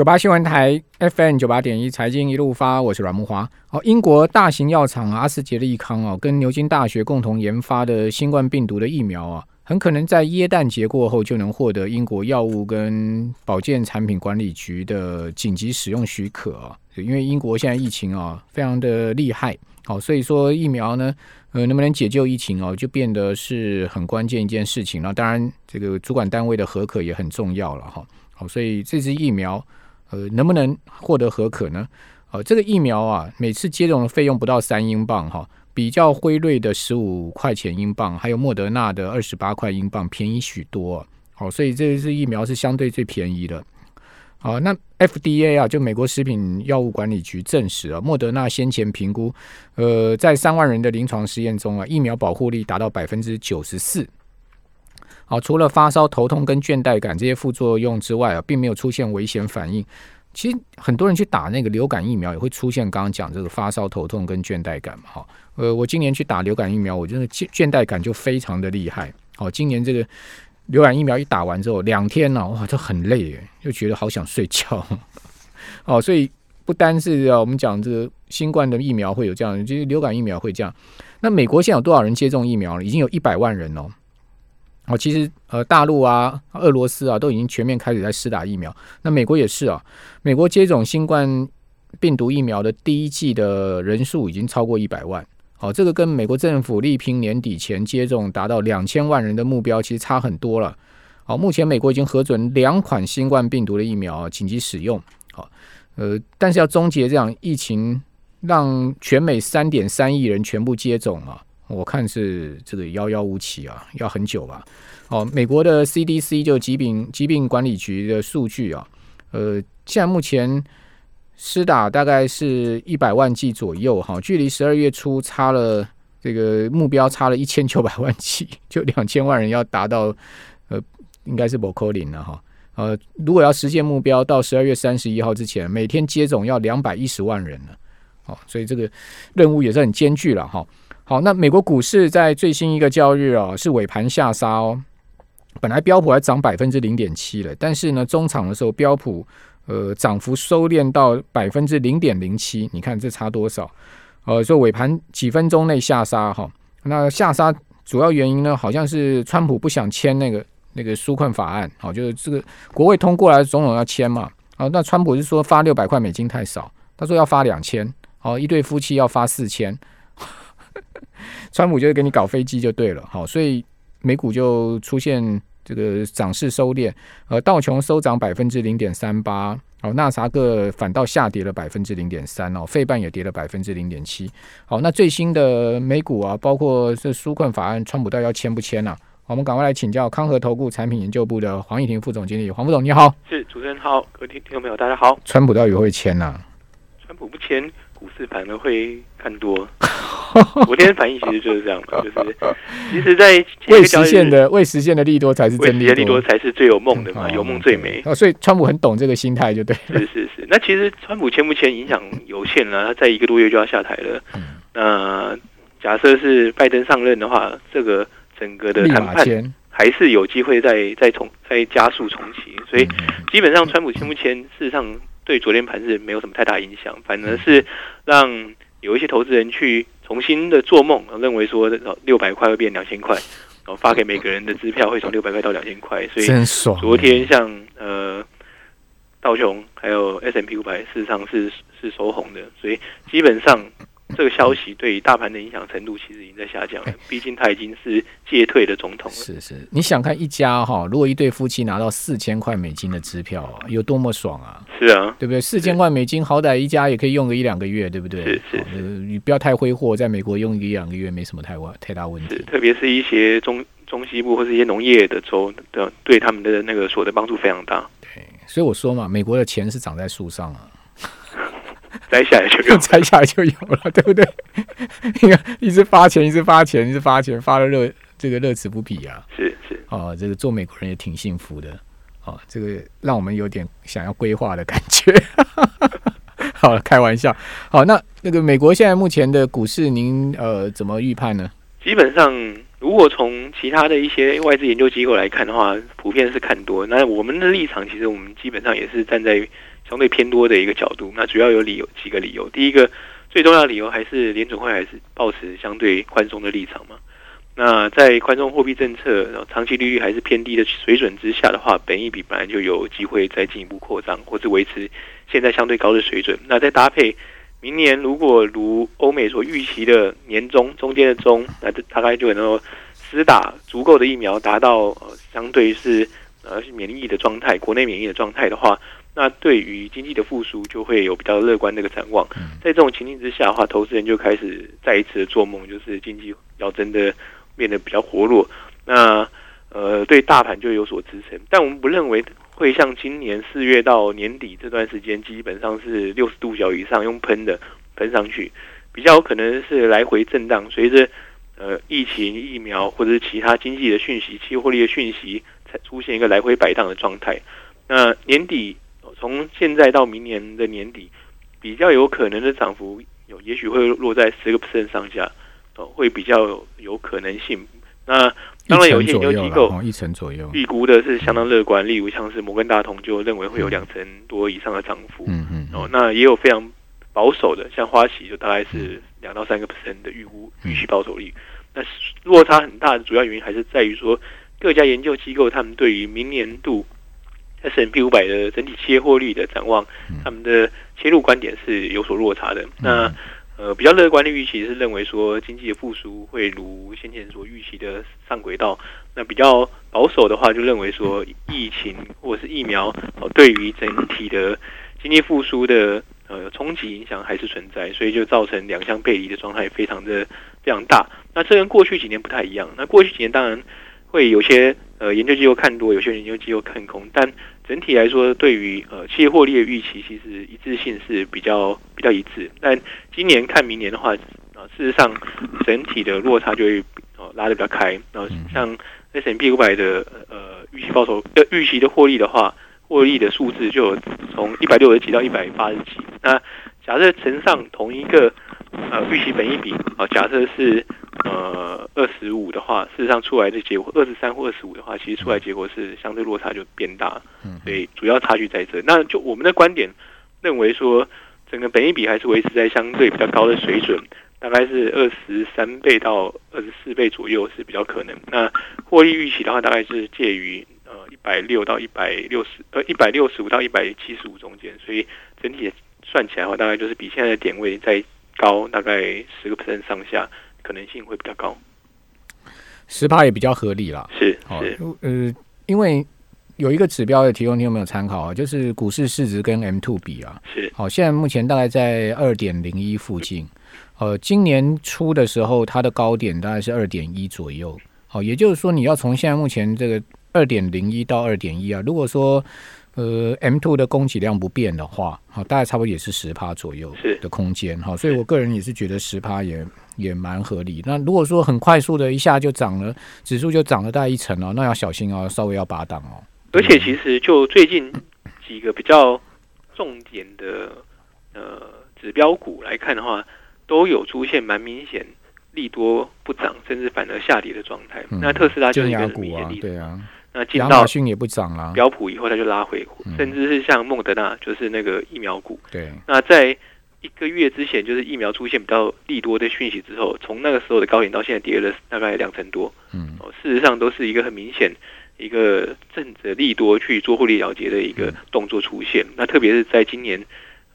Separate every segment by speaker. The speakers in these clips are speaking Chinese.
Speaker 1: 九八新闻台 FM 九八点一财经一路发，我是阮木华。哦，英国大型药厂阿斯捷利康哦，跟牛津大学共同研发的新冠病毒的疫苗啊，很可能在耶诞节过后就能获得英国药物跟保健产品管理局的紧急使用许可啊。因为英国现在疫情啊非常的厉害，好，所以说疫苗呢，呃，能不能解救疫情哦，就变得是很关键一件事情了。当然，这个主管单位的合可也很重要了哈。好，所以这支疫苗。呃，能不能获得合可呢？呃，这个疫苗啊，每次接种的费用不到三英镑哈，比较辉瑞的十五块钱英镑，还有莫德纳的二十八块英镑便宜许多。好，所以这支疫苗是相对最便宜的。好，那 FDA 啊，就美国食品药物管理局证实啊，莫德纳先前评估，呃，在三万人的临床实验中啊，疫苗保护力达到百分之九十四。好，除了发烧、头痛跟倦怠感这些副作用之外啊，并没有出现危险反应。其实很多人去打那个流感疫苗，也会出现刚刚讲这个发烧、头痛跟倦怠感嘛。哈，呃，我今年去打流感疫苗，我觉得倦倦怠感就非常的厉害。好，今年这个流感疫苗一打完之后，两天呢，哇，就很累，又觉得好想睡觉。哦，所以不单是啊，我们讲这个新冠的疫苗会有这样，就是流感疫苗会这样。那美国现在有多少人接种疫苗了？已经有一百万人哦。哦，其实呃，大陆啊、俄罗斯啊，都已经全面开始在施打疫苗。那美国也是啊，美国接种新冠病毒疫苗的第一季的人数已经超过一百万。好，这个跟美国政府力拼年底前接种达到两千万人的目标，其实差很多了。好，目前美国已经核准两款新冠病毒的疫苗紧急使用。好，呃，但是要终结这样疫情，让全美三点三亿人全部接种啊。我看是这个遥遥无期啊，要很久吧。哦，美国的 CDC 就疾病疾病管理局的数据啊，呃，现在目前施打大概是一百万剂左右哈，距离十二月初差了这个目标差了一千九百万剂，就两千万人要达到呃，应该是不扣零了哈。呃，如果要实现目标，到十二月三十一号之前，每天接种要两百一十万人了。哦，所以这个任务也是很艰巨了哈。好，那美国股市在最新一个交易日啊，是尾盘下杀哦。本来标普还涨百分之零点七了，但是呢，中场的时候标普呃涨幅收敛到百分之零点零七，你看这差多少？呃，说尾盘几分钟内下杀哈。那下杀主要原因呢，好像是川普不想签那个那个纾困法案，好，就是这个国会通过来，总统要签嘛。好，那川普是说发六百块美金太少，他说要发两千，好，一对夫妻要发四千。川普就是给你搞飞机就对了，好，所以美股就出现这个涨势收敛，呃，道琼收涨百分之零点三八，哦，纳萨克反倒下跌了百分之零点三哦，费半也跌了百分之零点七，好，那最新的美股啊，包括这纾困法案，川普到底要签不签呢？我们赶快来请教康和投顾产品研究部的黄义婷副总经理，黄副总你好，
Speaker 2: 是主持人好，各位听听众朋友大家好，
Speaker 1: 川普到底会签呢？
Speaker 2: 川普不签。股市反而会看多，昨天反应其实就是这样的，就是其实，在
Speaker 1: 未实现的未实现的利多才是真
Speaker 2: 利多才是最有梦的嘛，有梦最美。
Speaker 1: 哦，所以川普很懂这个心态，就对。
Speaker 2: 是是是，那其实川普签不签影响有限了，他在一个多月就要下台了。那假设是拜登上任的话，这个整个的谈判还是有机会再再重再加速重启。所以基本上川普签不签，事实上。对昨天盘是没有什么太大影响，反而是让有一些投资人去重新的做梦，认为说六百块会变两千块，然后发给每个人的支票会从六百块到两千块，所以昨天像呃道琼还有 S M P 五百，事实上是是收红的，所以基本上。这个消息对大盘的影响程度其实已经在下降了，毕竟他已经是借退的总统了。
Speaker 1: 是是，你想看一家哈，如果一对夫妻拿到四千块美金的支票，有多么爽啊？
Speaker 2: 是啊，
Speaker 1: 对不对？四千块美金，好歹一家也可以用个一两个月，对不对？
Speaker 2: 是是，
Speaker 1: 你不要太挥霍，在美国用一两个月没什么太大太大问题。
Speaker 2: 特别是一些中中西部或是一些农业的州的，对他们的那个所得帮助非常大。
Speaker 1: 对，所以我说嘛，美国的钱是长在树上啊。
Speaker 2: 摘下来就有，
Speaker 1: 摘下来就有了，对不对？你看，一直发钱，一直发钱，一直发钱，发的乐这个乐此不疲啊！
Speaker 2: 是是
Speaker 1: 哦，这个做美国人也挺幸福的哦，这个让我们有点想要规划的感觉。好了，开玩笑。好，那那个美国现在目前的股市，您呃怎么预判呢？
Speaker 2: 基本上，如果从其他的一些外资研究机构来看的话，普遍是看多。那我们的立场，其实我们基本上也是站在。相对偏多的一个角度。那主要有理由几个理由，第一个最重要的理由还是联准会还是保持相对宽松的立场嘛。那在宽松货币政策、长期利率还是偏低的水准之下的话，本益比本来就有机会再进一步扩张，或是维持现在相对高的水准。那再搭配明年如果如欧美所预期的年中中间的中，那大概就能够施打足够的疫苗，达到呃相对是呃免疫的状态，国内免疫的状态的话，那对于经济的复苏就会有比较乐观的一个展望。在这种情境之下的话，投资人就开始再一次的做梦，就是经济要真的。变得比较活络，那呃对大盘就有所支撑，但我们不认为会像今年四月到年底这段时间，基本上是六十度角以上用喷的喷上去，比较有可能是来回震荡，随着呃疫情疫苗或者是其他经济的讯息、期货力的讯息，才出现一个来回摆荡的状态。那年底从现在到明年的年底，比较有可能的涨幅有，也许会落在十个 percent 上下。哦会比较有可能性。那当然，有些研究机构
Speaker 1: 一成左右
Speaker 2: 预估的是相当乐观，例如像是摩根大通就认为会有两成多以上的涨幅。嗯嗯。哦，那也有非常保守的，像花旗就大概是两到三个 percent 的预估预期保守率。那落差很大的主要原因还是在于说，各家研究机构他们对于明年度 S M P 五百的整体切获率的展望，他们的切入观点是有所落差的。那呃，比较乐观的预期是认为说经济的复苏会如先前所预期的上轨道。那比较保守的话，就认为说疫情或者是疫苗哦，对于整体的经济复苏的呃冲击影响还是存在，所以就造成两相背离的状态非常的非常大。那这跟过去几年不太一样。那过去几年当然会有些呃研究机构看多，有些研究机构看空，但整体来说，对于呃企业获利的预期，其实一致性是比较比较一致。但今年看明年的话，啊，事实上整体的落差就会呃拉得比较开。然后像 S M P 五百的呃预期报酬呃预期的获利的话，获利的数字就从一百六十几到一百八十几。那假设乘上同一个呃预期本一比啊，假设是。呃，二十五的话，事实上出来的结果，二十三或二十五的话，其实出来结果是相对落差就变大，所以主要差距在这。那就我们的观点认为说，整个本益比还是维持在相对比较高的水准，大概是二十三倍到二十四倍左右是比较可能。那获利预期的话，大概是介于呃一百六到一百六十呃一百六十五到一百七十五中间，所以整体算起来的话，大概就是比现在的点位再高大概十个 percent 上下。可能性会比较高，
Speaker 1: 十趴也比较合理啦。
Speaker 2: 是是
Speaker 1: 呃，因为有一个指标的提供，你有没有参考啊？就是股市市值跟 M two 比啊。
Speaker 2: 是
Speaker 1: 好，现在目前大概在二点零一附近。呃，今年初的时候，它的高点大概是二点一左右。好，也就是说，你要从现在目前这个二点零一到二点一啊，如果说呃，M two 的供给量不变的话，好，大概差不多也是十趴左右的空间。哈，所以我个人也是觉得十趴也。也蛮合理。那如果说很快速的一下就涨了，指数就涨了大概一成哦，那要小心哦，稍微要拔档哦。
Speaker 2: 而且其实就最近几个比较重点的呃指标股来看的话，都有出现蛮明显利多不涨，甚至反而下跌的状态。那特斯拉就是一个明显例
Speaker 1: 子。对啊。
Speaker 2: 那亚马
Speaker 1: 逊也不涨了，
Speaker 2: 标普以后它就拉回，甚至是像孟德纳，就是那个疫苗股。
Speaker 1: 对。
Speaker 2: 那在一个月之前，就是疫苗出现比较利多的讯息之后，从那个时候的高点到现在跌了大概两成多。嗯，哦，事实上都是一个很明显一个正着利多去做获利了结的一个动作出现。那特别是在今年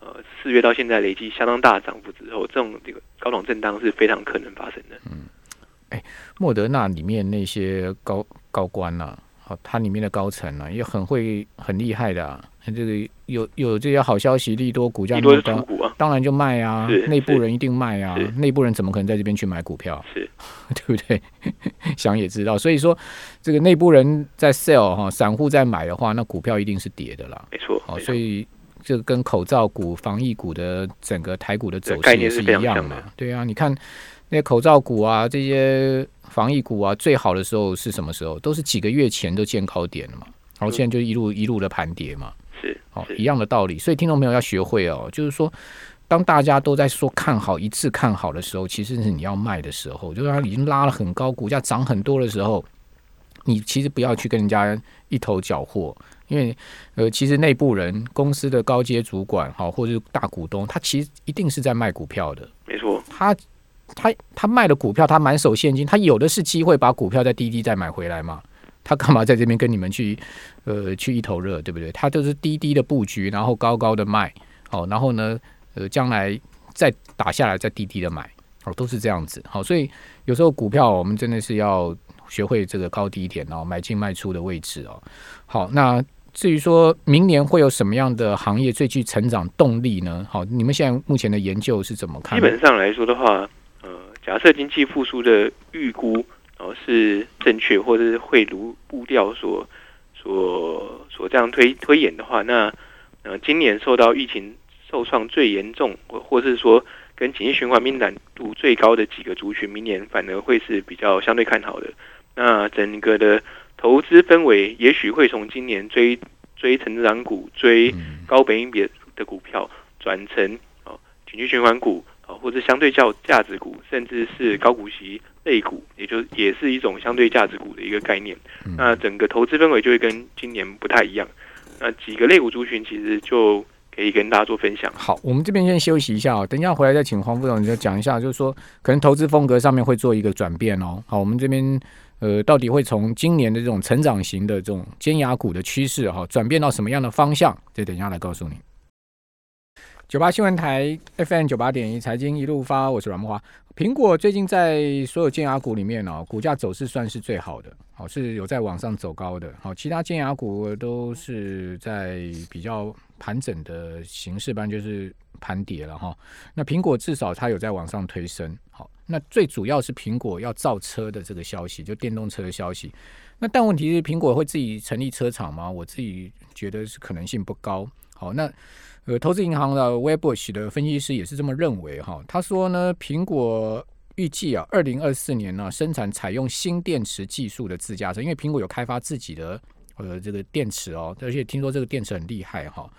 Speaker 2: 呃四月到现在累计相当大的涨幅之后，这种这个高档震荡是非常可能发生的。嗯，
Speaker 1: 哎，莫德纳里面那些高高官呐。好，它里面的高层呢也很会很厉害的，这个有有这些好消息，利多股价那么高，当然就卖啊，内部人一定卖啊，内部人怎么可能在这边去买股票？
Speaker 2: 是，
Speaker 1: 对不对？想也知道，所以说这个内部人在 sell 哈，散户在买的话，那股票一定是跌的啦。
Speaker 2: 没错，
Speaker 1: 好，所以这个跟口罩股、防疫股的整个台股的走势也是一样的。对啊，你看。那些口罩股啊，这些防疫股啊，最好的时候是什么时候？都是几个月前都见高点了嘛，然后现在就一路一路的盘跌嘛，
Speaker 2: 是
Speaker 1: 哦，一样的道理。所以听众朋友要学会哦，就是说，当大家都在说看好一次看好的时候，其实是你要卖的时候，就是它已经拉了很高，股价涨很多的时候，你其实不要去跟人家一头缴获，因为呃，其实内部人、公司的高阶主管哈，或者是大股东，他其实一定是在卖股票的。
Speaker 2: 没错，
Speaker 1: 他他他卖的股票，他满手现金，他有的是机会把股票在滴滴再买回来嘛。他干嘛在这边跟你们去呃去一头热，对不对？他都是滴滴的布局，然后高高的卖，哦，然后呢，呃，将来再打下来再滴滴的买，哦，都是这样子。好，所以有时候股票我们真的是要学会这个高低点哦，买进卖出的位置哦。好，那至于说明年会有什么样的行业最具成长动力呢？好，你们现在目前的研究是怎么看？
Speaker 2: 基本上来说的话，假设经济复苏的预估。哦，是正确，或者是会如步调所所所这样推推演的话，那呃，今年受到疫情受创最严重，或或是说跟经济循环敏感度最高的几个族群，明年反而会是比较相对看好的。那整个的投资氛围，也许会从今年追追成长股、追高本益比的股票，转成哦，经济循环股。啊，或者相对较价值股，甚至是高股息类股，也就也是一种相对价值股的一个概念。那整个投资氛围就会跟今年不太一样。那几个类股族群其实就可以跟大家做分享。
Speaker 1: 好，我们这边先休息一下哦，等一下回来再请黄副总再讲一下，就是说可能投资风格上面会做一个转变哦。好，我们这边呃，到底会从今年的这种成长型的这种尖牙股的趋势哈，转变到什么样的方向？这等一下来告诉你。九八新闻台 FM 九八点一财经一路发，我是阮木华。苹果最近在所有尖牙股里面哦，股价走势算是最好的，好是有在往上走高的。好，其他尖牙股都是在比较盘整的形式，不然就是盘跌了哈。那苹果至少它有在往上推升。好，那最主要是苹果要造车的这个消息，就电动车的消息。那但问题是，苹果会自己成立车厂吗？我自己觉得是可能性不高。好，那。呃，投资银行的 Webush 的分析师也是这么认为哈。他说呢，苹果预计啊，二零二四年呢，生产采用新电池技术的自驾车，因为苹果有开发自己的呃这个电池哦，而且听说这个电池很厉害哈。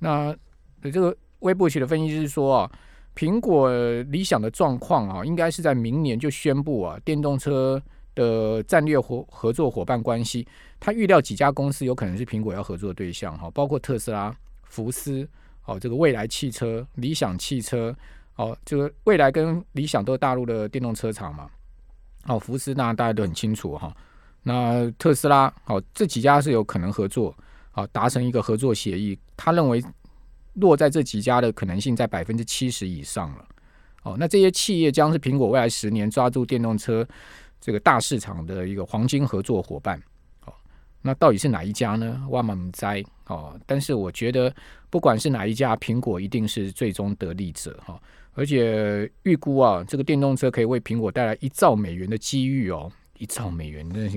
Speaker 1: 那这个 Webush 的分析师说啊，苹果理想的状况啊，应该是在明年就宣布啊，电动车的战略合合作伙伴关系。他预料几家公司有可能是苹果要合作的对象哈，包括特斯拉、福斯。哦，这个未来汽车、理想汽车，哦，这个未来跟理想都是大陆的电动车厂嘛。哦，福斯那大家都很清楚哈。那特斯拉，哦，这几家是有可能合作，哦，达成一个合作协议。他认为落在这几家的可能性在百分之七十以上了。哦，那这些企业将是苹果未来十年抓住电动车这个大市场的一个黄金合作伙伴。哦那到底是哪一家呢？万万哉哦！但是我觉得，不管是哪一家，苹果一定是最终得利者哈。而且预估啊，这个电动车可以为苹果带来一兆美元的机遇哦，一兆美元那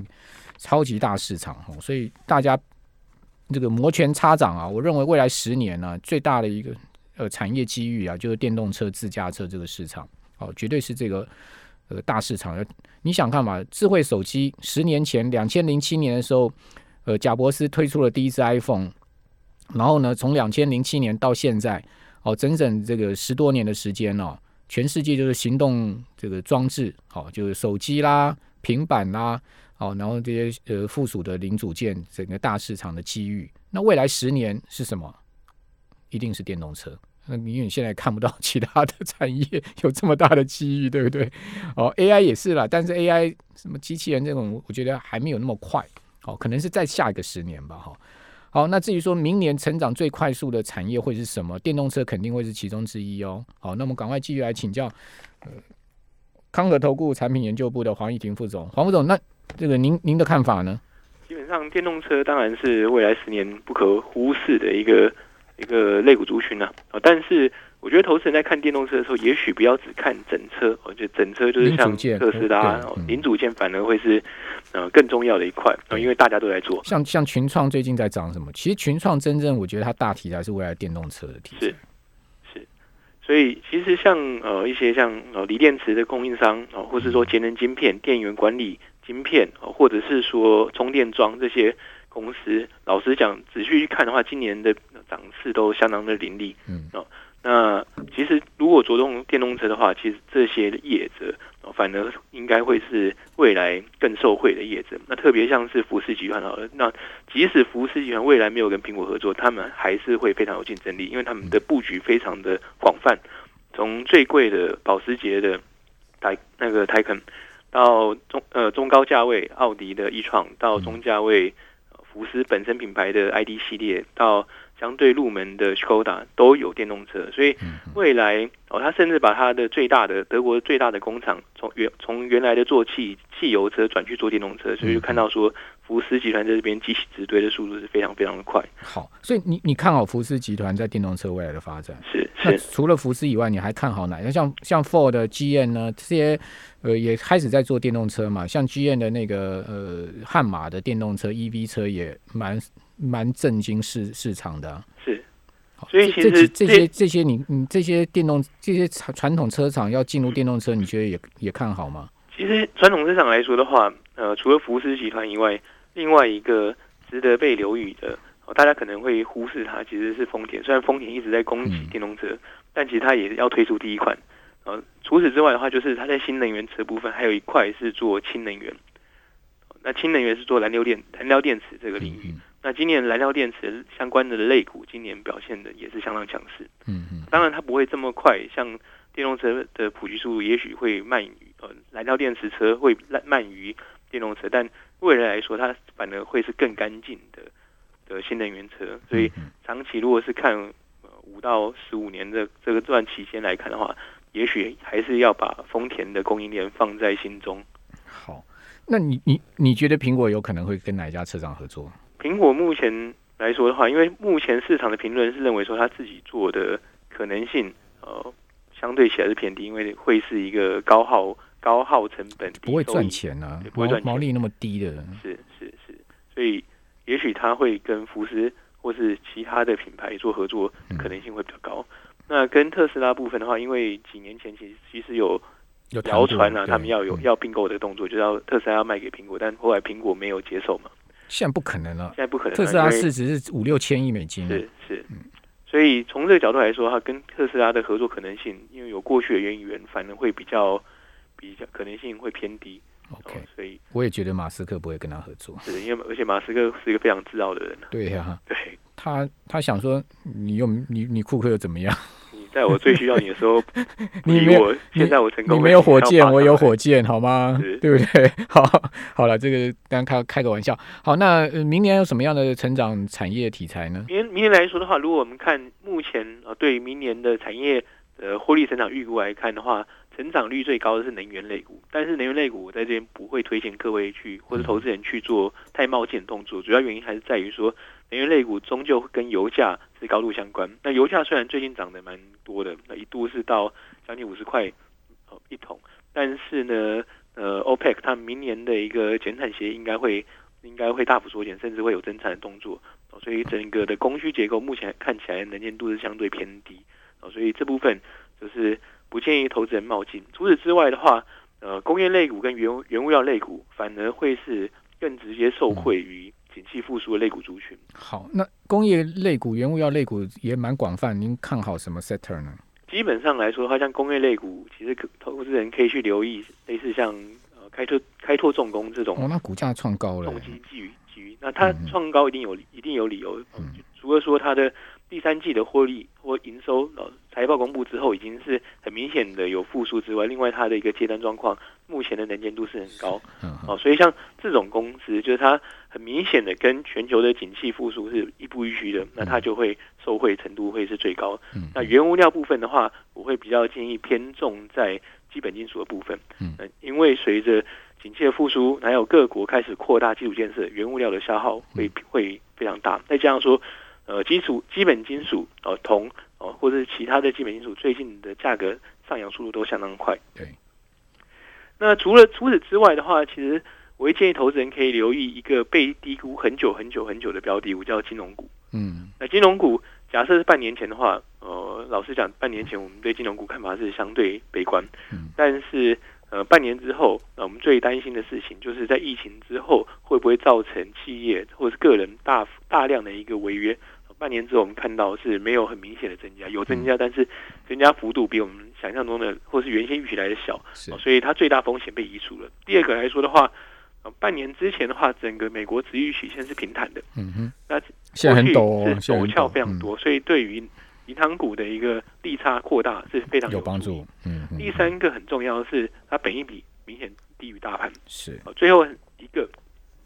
Speaker 1: 超级大市场哦。所以大家这个摩拳擦掌啊！我认为未来十年呢，最大的一个呃产业机遇啊，就是电动车自驾车这个市场哦，绝对是这个。呃，大市场，你想看嘛？智慧手机十年前，两千零七年的时候，呃，贾伯斯推出了第一支 iPhone，然后呢，从两千零七年到现在，哦，整整这个十多年的时间哦，全世界就是行动这个装置，好，就是手机啦、平板啦，好，然后这些呃附属的零组件，整个大市场的机遇。那未来十年是什么？一定是电动车。那因为你现在看不到其他的产业有这么大的机遇，对不对？哦，AI 也是啦，但是 AI 什么机器人这种，我觉得还没有那么快。哦，可能是在下一个十年吧。哈，好，那至于说明年成长最快速的产业会是什么？电动车肯定会是其中之一哦。好，那我们赶快继续来请教，呃，康和投顾产品研究部的黄义婷副总。黄副总，那这个您您的看法呢？
Speaker 2: 基本上，电动车当然是未来十年不可忽视的一个。一个肋骨族群呢，啊，但是我觉得投资人在看电动车的时候，也许不要只看整车，我觉得整车就是像特斯拉零组件，反而会是呃更重要的一块，因为大家都在做。
Speaker 1: 像像群创最近在涨什么？其实群创真正我觉得它大题材是未来电动车的题材。
Speaker 2: 是是，所以其实像呃一些像呃锂电池的供应商啊，或是说节能晶片、电源管理晶片或者是说充电桩这些。公司老实讲，仔细去看的话，今年的涨势都相当的凌厉。嗯，哦，那其实如果着重电动车的话，其实这些业者反而应该会是未来更受惠的业者。那特别像是福斯集团好了，那即使福斯集团未来没有跟苹果合作，他们还是会非常有竞争力，因为他们的布局非常的广泛，从最贵的保时捷的台那个 Taycan，到中呃中高价位奥迪的 e 创，到中价位福斯本身品牌的 ID 系列，到相对入门的 Skoda 都有电动车，所以未来哦，他甚至把他的最大的德国最大的工厂从原从原来的做汽汽油车转去做电动车，所以就看到说福斯集团在这边机器直堆的速度是非常非常的快。
Speaker 1: 好，所以你你看好福斯集团在电动车未来的发展？
Speaker 2: 是是。
Speaker 1: 除了福斯以外，你还看好哪？像像 Ford、GM 呢？这些呃也开始在做电动车嘛？像 GM 的那个呃悍马的电动车 EV 车也蛮。蛮震惊市市场的，
Speaker 2: 是，所以其实
Speaker 1: 这些这些你你这些电动这些传传统车厂要进入电动车，你觉得也也看好吗？
Speaker 2: 其实传统车厂来说的话，呃，除了福斯集团以外，另外一个值得被留意的，大家可能会忽视它，其实是丰田。虽然丰田一直在攻击电动车，但其实它也要推出第一款。呃，除此之外的话，就是它在新能源车部分还有一块是做氢能源。那氢能源是做燃料电燃料电池这个领域。那今年燃料电池相关的类股今年表现的也是相当强势。嗯嗯，当然它不会这么快，像电动车的普及速度也许会慢于呃燃料电池车会慢慢于电动车，但未来来说它反而会是更干净的的新能源车。所以长期如果是看五到十五年的这个段期间来看的话，也许还是要把丰田的供应链放在心中。
Speaker 1: 好，那你你你觉得苹果有可能会跟哪一家车厂合作？
Speaker 2: 苹果目前来说的话，因为目前市场的评论是认为说他自己做的可能性，呃，相对起来是偏低，因为会是一个高耗高耗成本，
Speaker 1: 不会赚钱啊，不会赚毛利那么低的。
Speaker 2: 是是是，所以也许他会跟福斯或是其他的品牌做合作，可能性会比较高。那跟特斯拉部分的话，因为几年前其实其实有
Speaker 1: 有
Speaker 2: 谣传啊，他们要有要并购的动作，就要特斯拉要卖给苹果，但后来苹果没有接受嘛。
Speaker 1: 现在不可能了，
Speaker 2: 现在不可能。
Speaker 1: 特斯拉市值是五六千亿美金，
Speaker 2: 是是，嗯，所以从这个角度来说，它跟特斯拉的合作可能性，因为有过去的渊源，反而会比较比较可能性会偏低。
Speaker 1: OK，
Speaker 2: 所以
Speaker 1: 我也觉得马斯克不会跟他合作，
Speaker 2: 是因为而且马斯克是一个非常自傲的人。
Speaker 1: 对呀，
Speaker 2: 对，
Speaker 1: 他他想说，你又你你库克又怎么样？
Speaker 2: 在我最需要你的时候，你没有。现在我成功，
Speaker 1: 你没有火箭，我有火箭，好吗？对不对？好，好了，这个刚开开个玩笑。好，那明年有什么样的成长产业题材呢？
Speaker 2: 明明年来说的话，如果我们看目前啊，对明年的产业呃获利成长预估来看的话，成长率最高的是能源类股。但是能源类股我在这边不会推荐各位去或者投资人去做太冒险的动作，主要原因还是在于说。能源类股终究跟油价是高度相关。那油价虽然最近涨得蛮多的，那一度是到将近五十块一桶，但是呢，呃，OPEC 它明年的一个减产协议应该会应该会大幅缩减，甚至会有增产的动作。所以整个的供需结构目前看起来能见度是相对偏低。所以这部分就是不建议投资人冒进。除此之外的话，呃，工业类股跟原原物料类股反而会是更直接受惠于。景气复苏的类股族群。
Speaker 1: 好，那工业类股、原物料类股也蛮广泛。您看好什么 sector 呢？
Speaker 2: 基本上来说，它像工业类股，其实投资人可以去留意，类似像呃开拓开拓重工这种。
Speaker 1: 哦，那股价创高了。
Speaker 2: 重机基于基于，那它创高一定有一定有理由。嗯，除了说它的第三季的获利或营收呃财报公布之后，已经是很明显的有复苏之外，另外它的一个接单状况，目前的能见度是很高。嗯，哦，所以像这种公司，就是它。很明显的跟全球的景气复苏是一步一趋的，那它就会受惠程度会是最高。那原物料部分的话，我会比较建议偏重在基本金属的部分。嗯，因为随着景气的复苏，还有各国开始扩大基础建设，原物料的消耗会会非常大。再加上说，呃，基础基本金属，呃，铜，哦，或者是其他的基本金属，最近的价格上扬速度都相当快。
Speaker 1: 对。
Speaker 2: 那除了除此之外的话，其实。我会建议投资人可以留意一个被低估很久很久很久的标的物，叫金融股。嗯，那金融股假设是半年前的话，呃，老实讲，半年前我们对金融股看法是相对悲观。嗯，但是呃，半年之后，那我们最担心的事情就是在疫情之后会不会造成企业或是个人大大量的一个违约。半年之后，我们看到是没有很明显的增加，有增加，但是增加幅度比我们。想象中的或是原先预期来的小，
Speaker 1: 是，
Speaker 2: 所以它最大风险被移除了。第二个来说的话，半年之前的话，整个美国殖率曲线是平坦的，
Speaker 1: 嗯哼，
Speaker 2: 那
Speaker 1: 现在很陡，
Speaker 2: 是陡峭非常多，所以对于银行股的一个利差扩大是非常
Speaker 1: 有帮助。嗯，
Speaker 2: 第三个很重要的是，它本益比明显低于大盘。
Speaker 1: 是，
Speaker 2: 最后一个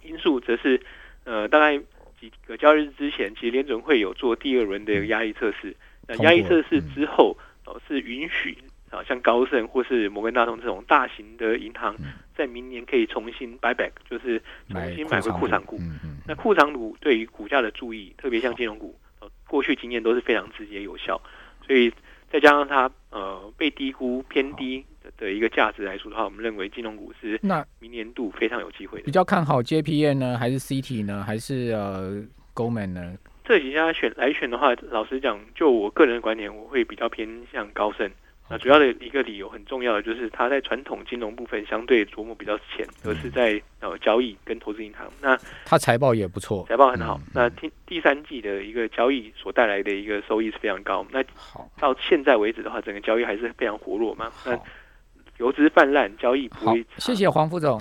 Speaker 2: 因素则是，呃，大概几个交易日之前，其实联准会有做第二轮的一个压力测试。那压力测试之后，哦，是允许啊，像高盛或是摩根大通这种大型的银行，在明年可以重新 buy back，就是重新买回库藏股。那库藏股对于股价的注意，特别像金融股，呃，过去经验都是非常直接有效。所以再加上它呃被低估偏低的一个价值来说的话，我们认为金融股是
Speaker 1: 那
Speaker 2: 明年度非常有机会的。
Speaker 1: 比较看好 JPN 呢，还是 CT 呢，还是呃 Goldman 呢？
Speaker 2: 这几家选来选的话，老实讲，就我个人的观点，我会比较偏向高盛。那主要的一个理由很重要的就是，它在传统金融部分相对琢磨比较浅，而是在呃交易跟投资银行。那
Speaker 1: 它财报也不错，
Speaker 2: 财报很好。那第第三季的一个交易所带来的一个收益是非常高。那
Speaker 1: 好，
Speaker 2: 到现在为止的话，整个交易还是非常活络嘛。那游资泛滥，交易不会。
Speaker 1: 谢谢黄副总。